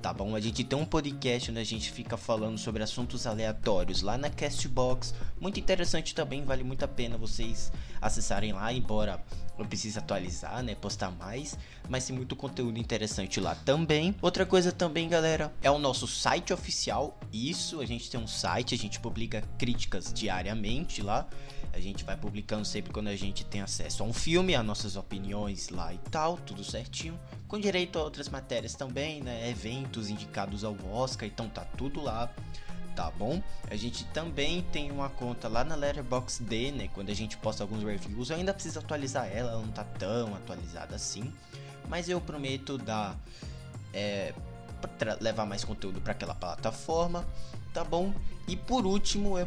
tá bom? A gente tem um podcast onde a gente fica falando sobre assuntos aleatórios lá na Castbox, muito interessante também, vale muito a pena vocês acessarem lá, embora eu precise atualizar, né, postar mais, mas tem muito conteúdo interessante lá também. Outra coisa também, galera, é o nosso site oficial. Isso, a gente tem um site, a gente publica críticas diariamente lá. A gente vai publicando sempre quando a gente tem acesso a um filme, as nossas opiniões lá e tal, tudo certinho. Com direito a outras matérias também, né? Eventos indicados ao Oscar, então tá tudo lá tá bom? A gente também tem uma conta lá na Letterboxd, né? Quando a gente posta alguns reviews, eu ainda preciso atualizar ela, ela não tá tão atualizada assim, mas eu prometo dar é, levar mais conteúdo para aquela plataforma, tá bom? E por último, eu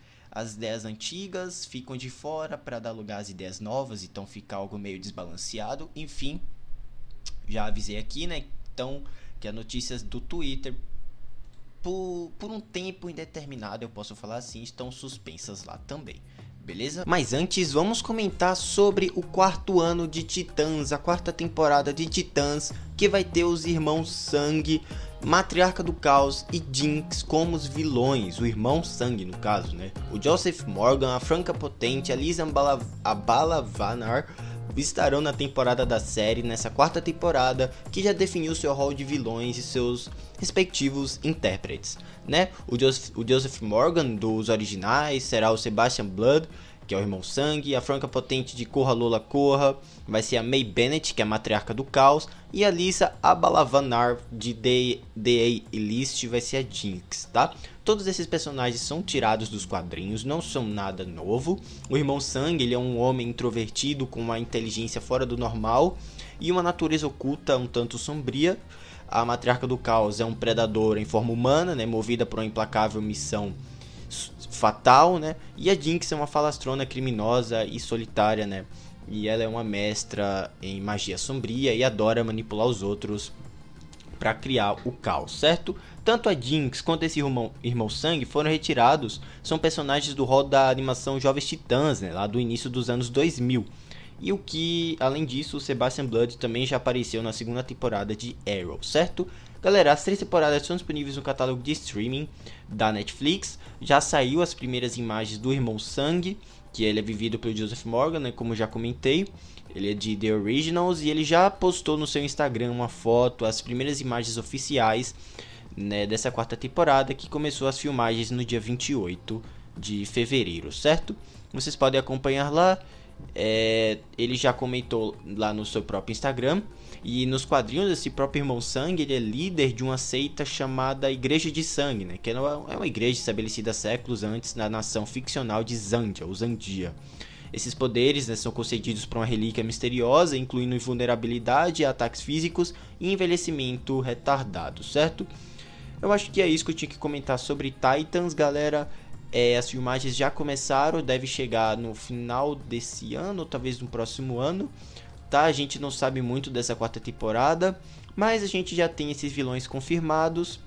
as ideias antigas ficam de fora para dar lugar às ideias novas, então fica algo meio desbalanceado. Enfim, já avisei aqui, né? Então, que as notícias do Twitter, por, por um tempo indeterminado, eu posso falar assim, estão suspensas lá também. Beleza? Mas antes, vamos comentar sobre o quarto ano de Titãs, a quarta temporada de Titãs, que vai ter os irmãos Sangue Matriarca do Caos e Jinx como os vilões, o irmão sangue no caso, né? O Joseph Morgan, a Franca Potente, a Lisa Abalavanar estarão na temporada da série, nessa quarta temporada, que já definiu seu rol de vilões e seus respectivos intérpretes, né? O Joseph, o Joseph Morgan dos originais será o Sebastian Blood, que é o irmão sangue, a Franca Potente de Corra Lola Corra, vai ser a May Bennett, que é a matriarca do caos, e a Lisa Abalavanar de The List vai ser a Jinx, tá? Todos esses personagens são tirados dos quadrinhos, não são nada novo. O irmão Sangue, ele é um homem introvertido com uma inteligência fora do normal e uma natureza oculta um tanto sombria. A matriarca do caos é um predador em forma humana, né, movida por uma implacável missão fatal, né? E a Jinx é uma falastrona criminosa e solitária, né? E ela é uma mestra em magia sombria e adora manipular os outros para criar o caos, certo? Tanto a Jinx quanto esse irmão, irmão Sangue foram retirados, são personagens do rol da animação Jovens Titãs, né, lá do início dos anos 2000. E o que, além disso, o Sebastian Blood também já apareceu na segunda temporada de Arrow, certo? Galera, as três temporadas estão disponíveis no catálogo de streaming da Netflix. Já saiu as primeiras imagens do Irmão Sangue, que ele é vivido pelo Joseph Morgan, né, como já comentei. Ele é de The Originals e ele já postou no seu Instagram uma foto, as primeiras imagens oficiais né, dessa quarta temporada, que começou as filmagens no dia 28 de fevereiro, certo? Vocês podem acompanhar lá. É, ele já comentou lá no seu próprio Instagram. E nos quadrinhos, esse próprio irmão Sangue ele é líder de uma seita chamada Igreja de Sangue, né? que é uma igreja estabelecida séculos antes na nação ficcional de Zandia, ou Zandia. Esses poderes né, são concedidos por uma relíquia misteriosa, incluindo invulnerabilidade, ataques físicos e envelhecimento retardado, certo? Eu acho que é isso que eu tinha que comentar sobre Titans, galera. É, as filmagens já começaram, deve chegar no final desse ano, talvez no próximo ano tá? A gente não sabe muito dessa quarta temporada, mas a gente já tem esses vilões confirmados,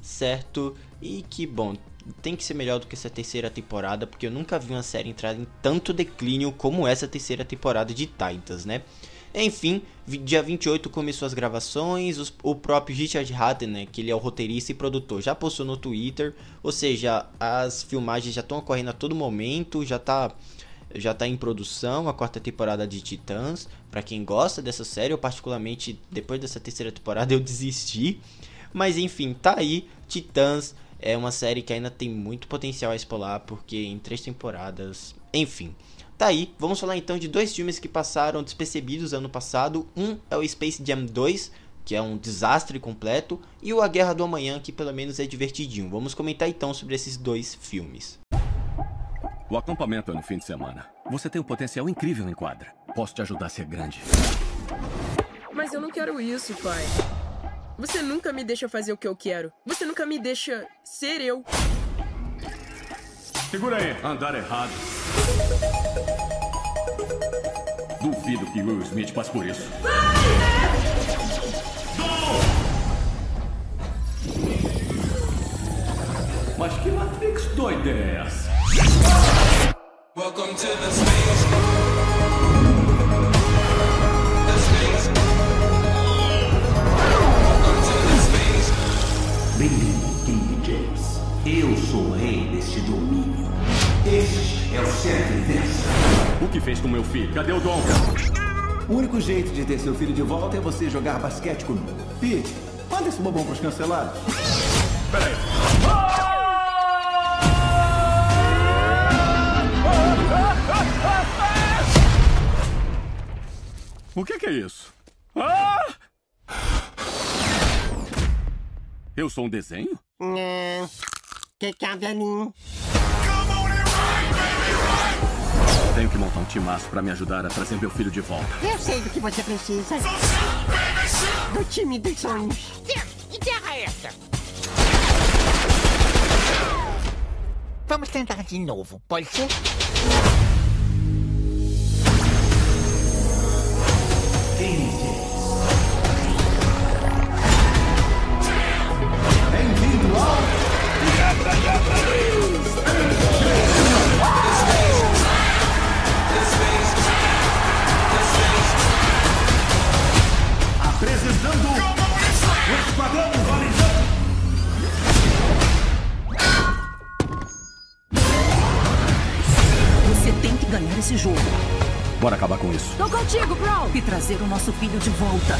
certo? E que bom, tem que ser melhor do que essa terceira temporada, porque eu nunca vi uma série entrar em tanto declínio como essa terceira temporada de Titans, né? Enfim, dia 28 começou as gravações, os, o próprio Richard Hatten, né, que ele é o roteirista e produtor, já postou no Twitter, ou seja, as filmagens já estão ocorrendo a todo momento, já tá já tá em produção a quarta temporada de Titãs. Para quem gosta dessa série, eu particularmente depois dessa terceira temporada eu desisti, mas enfim, tá aí Titãs é uma série que ainda tem muito potencial a explorar, porque em três temporadas, enfim. Tá aí, vamos falar então de dois filmes que passaram despercebidos ano passado. Um é o Space Jam 2, que é um desastre completo, e o A Guerra do Amanhã, que pelo menos é divertidinho. Vamos comentar então sobre esses dois filmes. O acampamento é no fim de semana. Você tem um potencial incrível em quadra. Posso te ajudar a ser grande. Mas eu não quero isso, pai. Você nunca me deixa fazer o que eu quero. Você nunca me deixa ser eu. Segura aí. Andar errado. Duvido que Will Smith passe por isso. Mas que Matrix doida é essa? Welcome to the space. Bem-vindo, King James. Eu sou o rei deste domínio. Este é o chefe inverso. O que fez com meu filho? Cadê o Dom? O único jeito de ter seu filho de volta é você jogar basquete comigo. Pete, manda esse bobão pros cancelados. Peraí. O que, que é isso? Ah! Eu sou um desenho? Não. Que que é, velhinho? Tenho que montar um timaço pra me ajudar a trazer meu filho de volta. Eu sei do que você precisa. Do time dos sonhos. Que terra é essa? Vamos tentar de novo, pode ser? Bora acabar com isso. Tô contigo, Bro! E trazer o nosso filho de volta.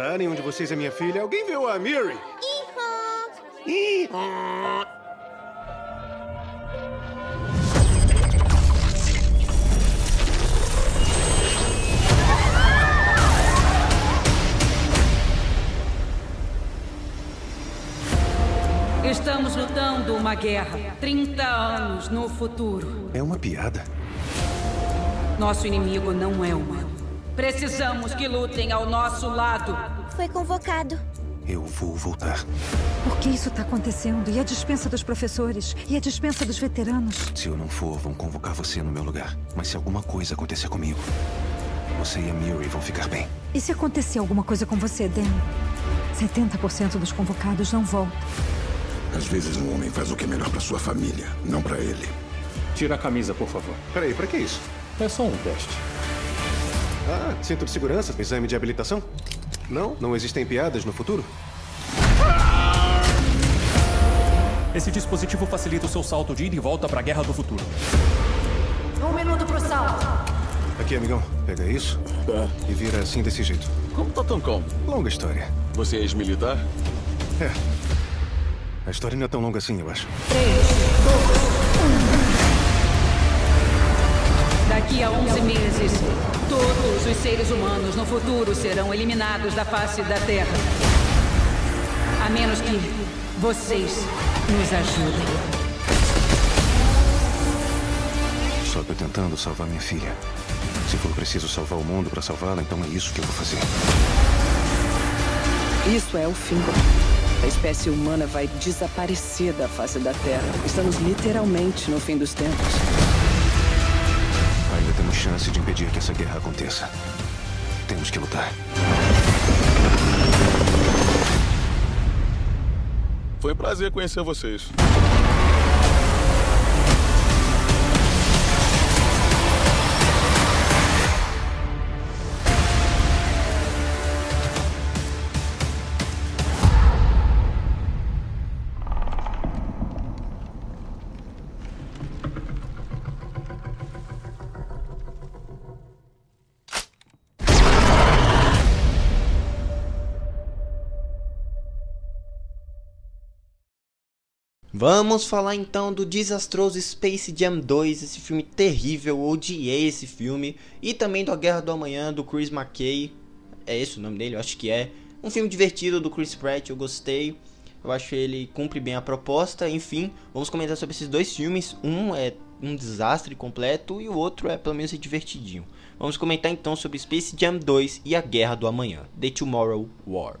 Tá, nenhum de vocês é minha filha. Alguém viu a Miri? Estamos lutando uma guerra. 30 anos no futuro. É uma piada. Nosso inimigo não é humano. Precisamos que lutem ao nosso lado. Foi convocado. Eu vou voltar. Por que isso está acontecendo? E a dispensa dos professores? E a dispensa dos veteranos? Se eu não for, vão convocar você no meu lugar. Mas se alguma coisa acontecer comigo, você e a Miri vão ficar bem. E se acontecer alguma coisa com você, Dan? 70% dos convocados não voltam. Às vezes um homem faz o que é melhor para sua família, não para ele. Tira a camisa, por favor. Peraí, pra que isso? É só um teste. Ah, cinto de segurança? Exame de habilitação? Não? Não existem piadas no futuro? Esse dispositivo facilita o seu salto de ida e volta para a Guerra do Futuro. Um minuto pro salto. Aqui, amigão. Pega isso e vira assim desse jeito. Como tá tão calmo? Longa história. Você é ex-militar? É. A história não é tão longa assim, eu acho. Daqui a 11 meses, todos os seres humanos no futuro serão eliminados da face da Terra. A menos que vocês nos ajudem. Só eu tentando salvar minha filha. Se for preciso salvar o mundo para salvá-la, então é isso que eu vou fazer. Isso é o fim. A espécie humana vai desaparecer da face da Terra. Estamos literalmente no fim dos tempos. Chance de impedir que essa guerra aconteça. Temos que lutar. Foi um prazer conhecer vocês. Vamos falar então do desastroso Space Jam 2, esse filme terrível, odiei esse filme, e também do A Guerra do Amanhã, do Chris McKay, é esse o nome dele, eu acho que é. Um filme divertido do Chris Pratt, eu gostei, eu acho que ele cumpre bem a proposta, enfim, vamos comentar sobre esses dois filmes, um é um desastre completo e o outro é pelo menos divertidinho. Vamos comentar então sobre Space Jam 2 e A Guerra do Amanhã, The Tomorrow War.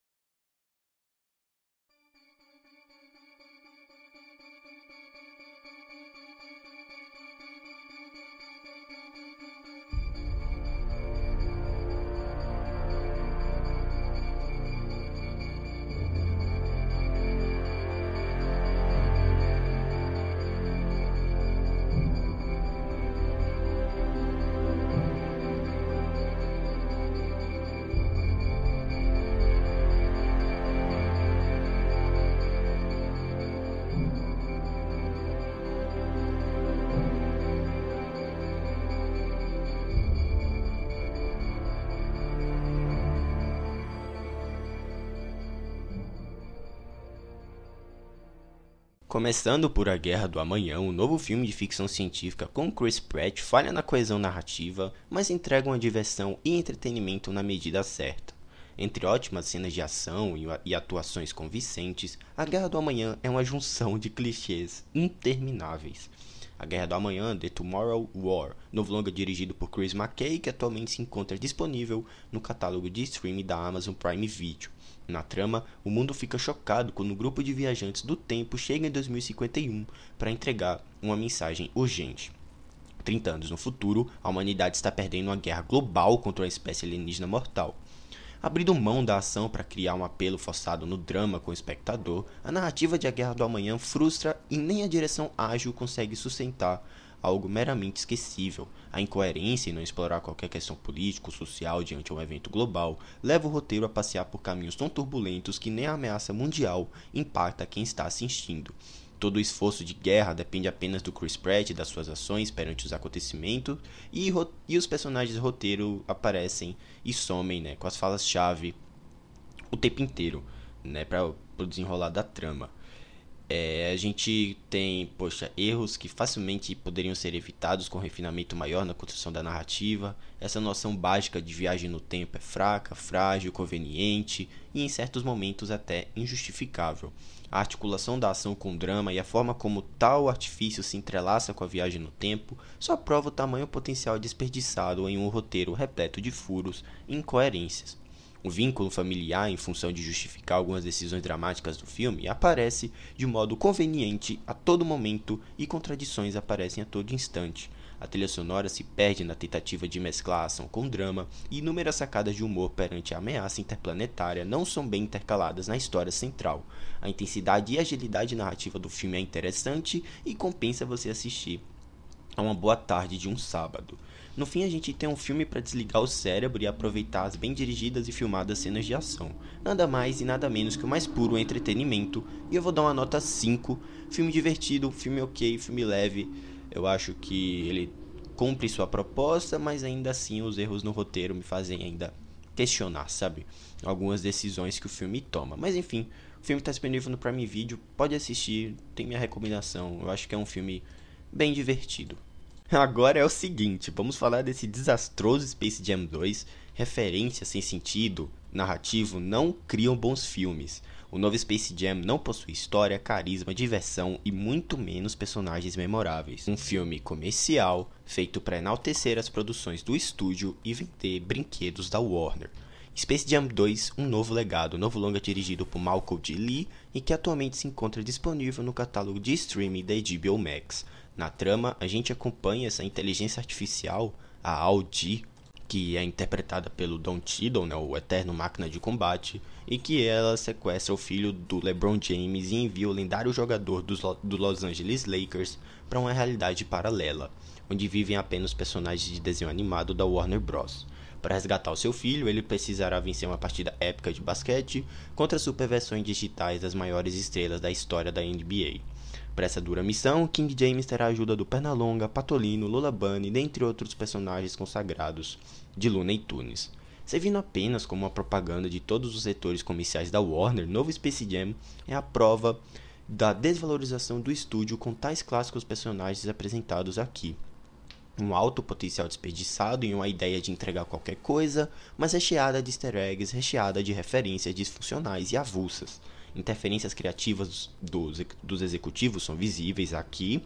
Começando por A Guerra do Amanhã, um novo filme de ficção científica com Chris Pratt falha na coesão narrativa, mas entrega uma diversão e entretenimento na medida certa. Entre ótimas cenas de ação e atuações convincentes, A Guerra do Amanhã é uma junção de clichês intermináveis. A Guerra do Amanhã, The Tomorrow War, novo longa dirigido por Chris McKay, que atualmente se encontra disponível no catálogo de streaming da Amazon Prime Video. Na trama, o mundo fica chocado quando um grupo de viajantes do tempo chega em 2051 para entregar uma mensagem urgente. 30 anos no futuro, a humanidade está perdendo uma guerra global contra uma espécie alienígena mortal. Abrindo mão da ação para criar um apelo forçado no drama com o espectador, a narrativa de A Guerra do Amanhã frustra e nem a direção ágil consegue sustentar algo meramente esquecível. A incoerência em não explorar qualquer questão político social diante de um evento global leva o roteiro a passear por caminhos tão turbulentos que nem a ameaça mundial impacta quem está assistindo. Todo o esforço de guerra depende apenas do Chris Pratt e das suas ações perante os acontecimentos, e, e os personagens do roteiro aparecem e somem né, com as falas-chave o tempo inteiro, né, para pro desenrolar da trama. É, a gente tem, poxa, erros que facilmente poderiam ser evitados com refinamento maior na construção da narrativa. Essa noção básica de viagem no tempo é fraca, frágil, conveniente e em certos momentos até injustificável. A articulação da ação com o drama e a forma como tal artifício se entrelaça com a viagem no tempo só prova o tamanho potencial desperdiçado em um roteiro repleto de furos e incoerências. O vínculo familiar, em função de justificar algumas decisões dramáticas do filme, aparece de modo conveniente a todo momento e contradições aparecem a todo instante. A trilha sonora se perde na tentativa de mesclar ação com drama, e inúmeras sacadas de humor perante a ameaça interplanetária não são bem intercaladas na história central. A intensidade e agilidade narrativa do filme é interessante e compensa você assistir a uma boa tarde de um sábado. No fim, a gente tem um filme para desligar o cérebro e aproveitar as bem dirigidas e filmadas cenas de ação. Nada mais e nada menos que o mais puro entretenimento. E eu vou dar uma nota 5. Filme divertido, filme ok, filme leve. Eu acho que ele cumpre sua proposta, mas ainda assim os erros no roteiro me fazem ainda questionar, sabe? Algumas decisões que o filme toma. Mas enfim, o filme está disponível no Prime Video, pode assistir, tem minha recomendação. Eu acho que é um filme bem divertido. Agora é o seguinte, vamos falar desse desastroso Space Jam 2. Referências sem sentido narrativo não criam bons filmes. O novo Space Jam não possui história, carisma, diversão e muito menos personagens memoráveis. Um filme comercial feito para enaltecer as produções do estúdio e vender brinquedos da Warner. Space Jam 2, um novo legado, novo longa dirigido por Malcolm D. Lee e que atualmente se encontra disponível no catálogo de streaming da HBO Max. Na trama, a gente acompanha essa inteligência artificial, a Audi, que é interpretada pelo Don Cheadle, né, o eterno máquina de combate, e que ela sequestra o filho do LeBron James e envia o lendário jogador dos, do Los Angeles Lakers para uma realidade paralela, onde vivem apenas personagens de desenho animado da Warner Bros. Para resgatar o seu filho, ele precisará vencer uma partida épica de basquete contra superversões digitais das maiores estrelas da história da NBA. Para essa dura missão, King James terá a ajuda do Pernalonga, Patolino, Lola Bunny, dentre outros personagens consagrados de Looney Tunes. Servindo apenas como uma propaganda de todos os setores comerciais da Warner, novo Space Jam é a prova da desvalorização do estúdio com tais clássicos personagens apresentados aqui. Um alto potencial desperdiçado em uma ideia de entregar qualquer coisa, mas recheada de easter eggs, recheada de referências disfuncionais e avulsas interferências criativas dos, dos executivos são visíveis aqui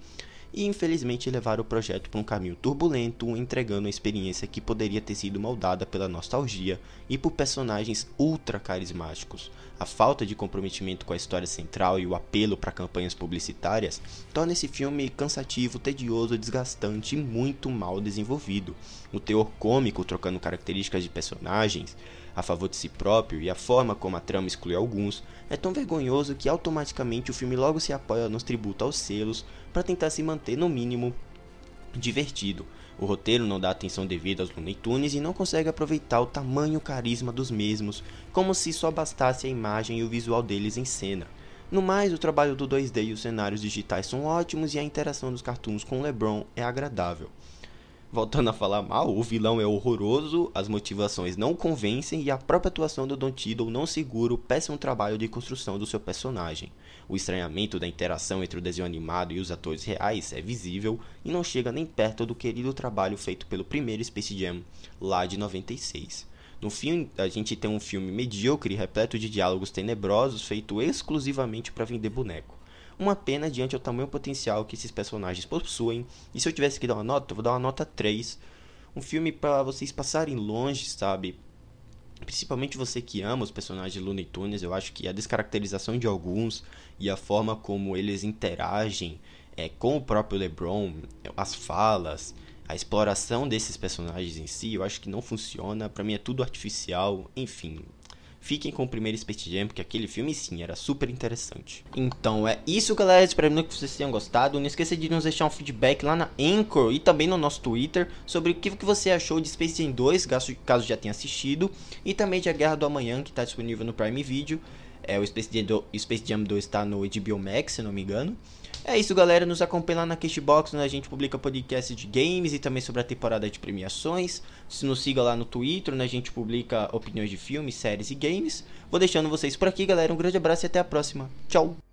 e infelizmente levaram o projeto para um caminho turbulento, entregando uma experiência que poderia ter sido moldada pela nostalgia e por personagens ultra carismáticos. A falta de comprometimento com a história central e o apelo para campanhas publicitárias torna esse filme cansativo, tedioso, desgastante e muito mal desenvolvido. O teor cômico, trocando características de personagens, a favor de si próprio e a forma como a trama exclui alguns é tão vergonhoso que automaticamente o filme logo se apoia nos tributos aos selos para tentar se manter no mínimo divertido. O roteiro não dá atenção devida aos Looney Tunes e não consegue aproveitar o tamanho carisma dos mesmos, como se só bastasse a imagem e o visual deles em cena. No mais, o trabalho do 2D e os cenários digitais são ótimos e a interação dos cartoons com LeBron é agradável. Voltando a falar mal, o vilão é horroroso, as motivações não convencem e a própria atuação do Don Tiddle não segura o péssimo trabalho de construção do seu personagem. O estranhamento da interação entre o desenho animado e os atores reais é visível e não chega nem perto do querido trabalho feito pelo primeiro Space Jam, lá de 96. No fim, a gente tem um filme medíocre repleto de diálogos tenebrosos feito exclusivamente para vender boneco. Uma pena diante ao tamanho potencial que esses personagens possuem. E se eu tivesse que dar uma nota, eu vou dar uma nota 3. Um filme para vocês passarem longe, sabe? Principalmente você que ama os personagens de Looney Tunes, eu acho que a descaracterização de alguns e a forma como eles interagem é, com o próprio LeBron, as falas, a exploração desses personagens em si, eu acho que não funciona. Para mim é tudo artificial, enfim. Fiquem com o primeiro Space Jam, porque aquele filme sim era super interessante. Então é isso, galera. Espero que vocês tenham gostado. Não esqueça de nos deixar um feedback lá na Anchor e também no nosso Twitter sobre o que você achou de Space Jam 2, caso já tenha assistido, e também de A Guerra do Amanhã, que está disponível no Prime Video. É, o Space Jam, 2, Space Jam 2 está no HBO Max, se não me engano. É isso, galera. Nos acompanha lá na Cashbox, onde a gente publica podcast de games e também sobre a temporada de premiações. Se nos siga lá no Twitter, onde a gente publica opiniões de filmes, séries e games. Vou deixando vocês por aqui, galera. Um grande abraço e até a próxima. Tchau!